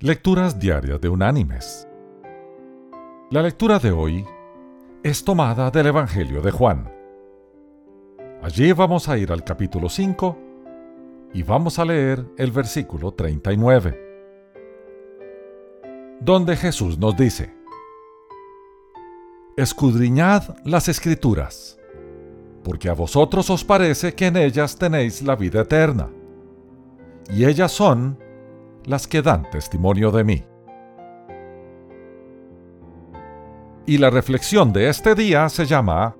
Lecturas Diarias de Unánimes. La lectura de hoy es tomada del Evangelio de Juan. Allí vamos a ir al capítulo 5 y vamos a leer el versículo 39, donde Jesús nos dice, Escudriñad las escrituras, porque a vosotros os parece que en ellas tenéis la vida eterna, y ellas son las que dan testimonio de mí. Y la reflexión de este día se llama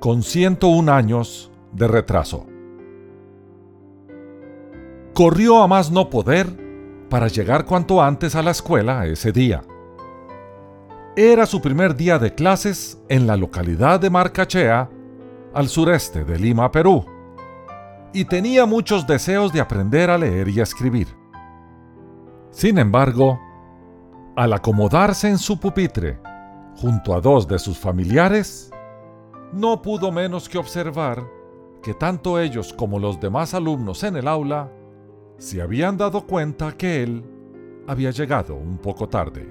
Con 101 años de retraso. Corrió a más no poder para llegar cuanto antes a la escuela ese día. Era su primer día de clases en la localidad de Marcachea, al sureste de Lima, Perú y tenía muchos deseos de aprender a leer y a escribir. Sin embargo, al acomodarse en su pupitre junto a dos de sus familiares, no pudo menos que observar que tanto ellos como los demás alumnos en el aula se habían dado cuenta que él había llegado un poco tarde.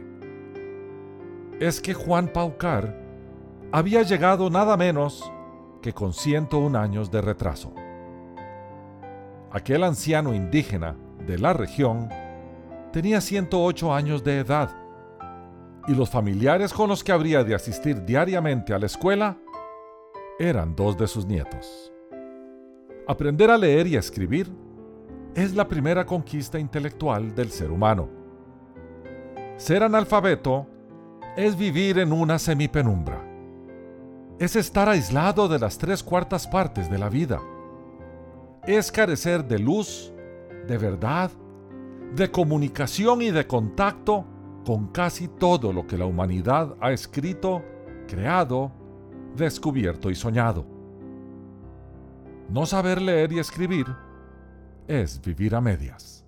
Es que Juan Paucar había llegado nada menos que con 101 años de retraso aquel anciano indígena de la región, tenía 108 años de edad y los familiares con los que habría de asistir diariamente a la escuela eran dos de sus nietos. Aprender a leer y a escribir es la primera conquista intelectual del ser humano. Ser analfabeto es vivir en una semipenumbra. Es estar aislado de las tres cuartas partes de la vida es carecer de luz, de verdad, de comunicación y de contacto con casi todo lo que la humanidad ha escrito, creado, descubierto y soñado. No saber leer y escribir es vivir a medias.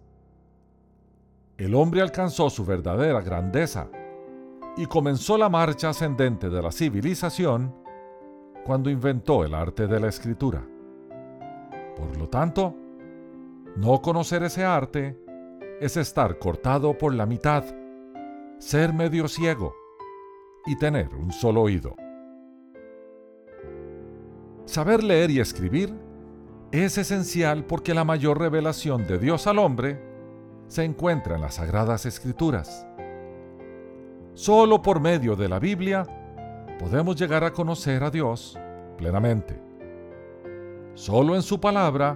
El hombre alcanzó su verdadera grandeza y comenzó la marcha ascendente de la civilización cuando inventó el arte de la escritura. Por lo tanto, no conocer ese arte es estar cortado por la mitad, ser medio ciego y tener un solo oído. Saber leer y escribir es esencial porque la mayor revelación de Dios al hombre se encuentra en las Sagradas Escrituras. Solo por medio de la Biblia podemos llegar a conocer a Dios plenamente. Solo en su palabra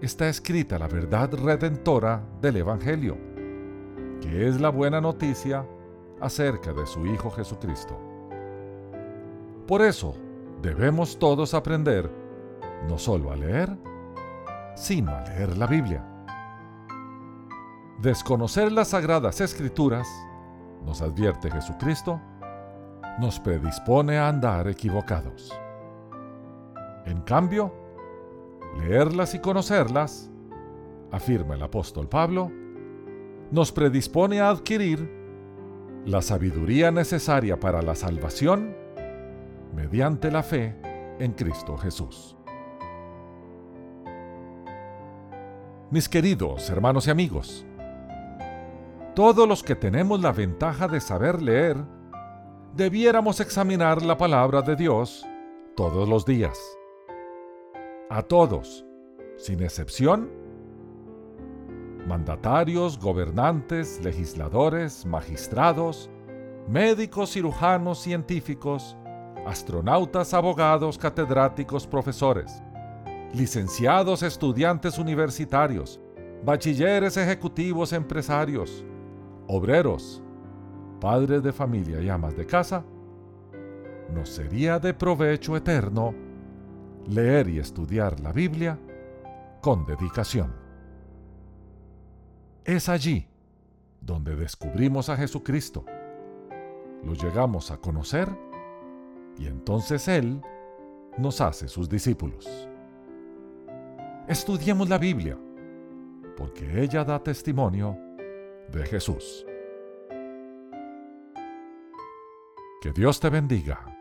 está escrita la verdad redentora del Evangelio, que es la buena noticia acerca de su Hijo Jesucristo. Por eso debemos todos aprender no solo a leer, sino a leer la Biblia. Desconocer las sagradas escrituras, nos advierte Jesucristo, nos predispone a andar equivocados. En cambio, leerlas y conocerlas, afirma el apóstol Pablo, nos predispone a adquirir la sabiduría necesaria para la salvación mediante la fe en Cristo Jesús. Mis queridos hermanos y amigos, todos los que tenemos la ventaja de saber leer, debiéramos examinar la palabra de Dios todos los días a todos, sin excepción, mandatarios, gobernantes, legisladores, magistrados, médicos, cirujanos, científicos, astronautas, abogados, catedráticos, profesores, licenciados, estudiantes universitarios, bachilleres ejecutivos, empresarios, obreros, padres de familia y amas de casa, nos sería de provecho eterno leer y estudiar la Biblia con dedicación. Es allí donde descubrimos a Jesucristo, lo llegamos a conocer y entonces Él nos hace sus discípulos. Estudiemos la Biblia, porque ella da testimonio de Jesús. Que Dios te bendiga.